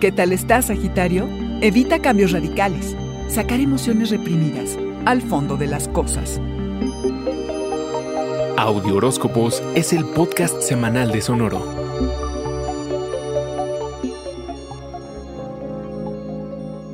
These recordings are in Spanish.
¿Qué tal estás, Sagitario? Evita cambios radicales. Sacar emociones reprimidas al fondo de las cosas. Audio Horóscopos es el podcast semanal de Sonoro.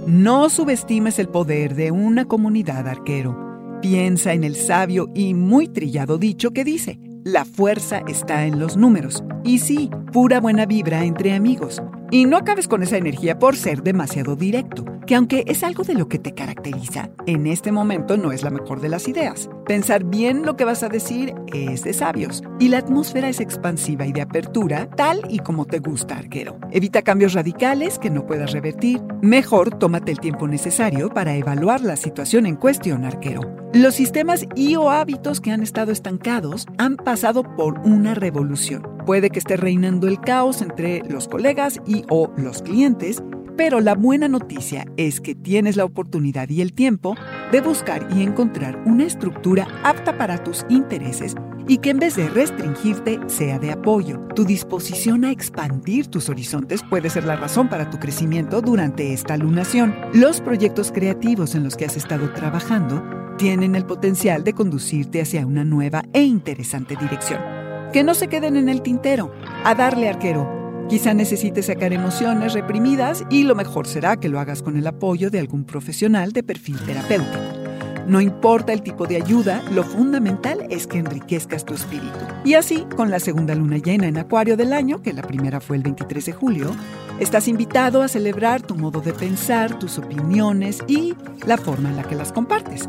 No subestimes el poder de una comunidad arquero. Piensa en el sabio y muy trillado dicho que dice, la fuerza está en los números. Y sí, pura buena vibra entre amigos. Y no acabes con esa energía por ser demasiado directo, que aunque es algo de lo que te caracteriza, en este momento no es la mejor de las ideas. Pensar bien lo que vas a decir es de sabios, y la atmósfera es expansiva y de apertura, tal y como te gusta, arquero. Evita cambios radicales que no puedas revertir. Mejor tómate el tiempo necesario para evaluar la situación en cuestión, arquero. Los sistemas y o hábitos que han estado estancados han pasado por una revolución. Puede que esté reinando el caos entre los colegas y o los clientes, pero la buena noticia es que tienes la oportunidad y el tiempo de buscar y encontrar una estructura apta para tus intereses y que en vez de restringirte sea de apoyo. Tu disposición a expandir tus horizontes puede ser la razón para tu crecimiento durante esta lunación. Los proyectos creativos en los que has estado trabajando tienen el potencial de conducirte hacia una nueva e interesante dirección que no se queden en el tintero, a darle arquero. Quizá necesites sacar emociones reprimidas y lo mejor será que lo hagas con el apoyo de algún profesional de perfil terapéutico. No importa el tipo de ayuda, lo fundamental es que enriquezcas tu espíritu. Y así, con la segunda luna llena en Acuario del año, que la primera fue el 23 de julio, estás invitado a celebrar tu modo de pensar, tus opiniones y la forma en la que las compartes.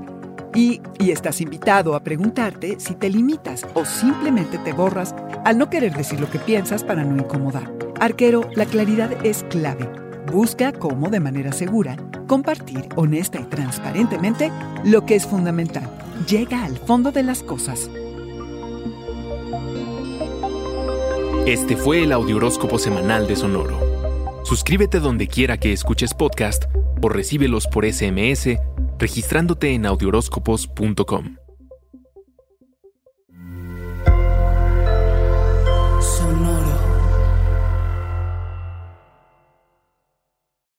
Y, estás invitado a preguntarte si te limitas o simplemente te borras al no querer decir lo que piensas para no incomodar. Arquero, la claridad es clave. Busca cómo, de manera segura, compartir honesta y transparentemente lo que es fundamental. Llega al fondo de las cosas. Este fue el Audioróscopo Semanal de Sonoro. Suscríbete donde quiera que escuches podcast o recíbelos por SMS registrándote en audioróscopos.com.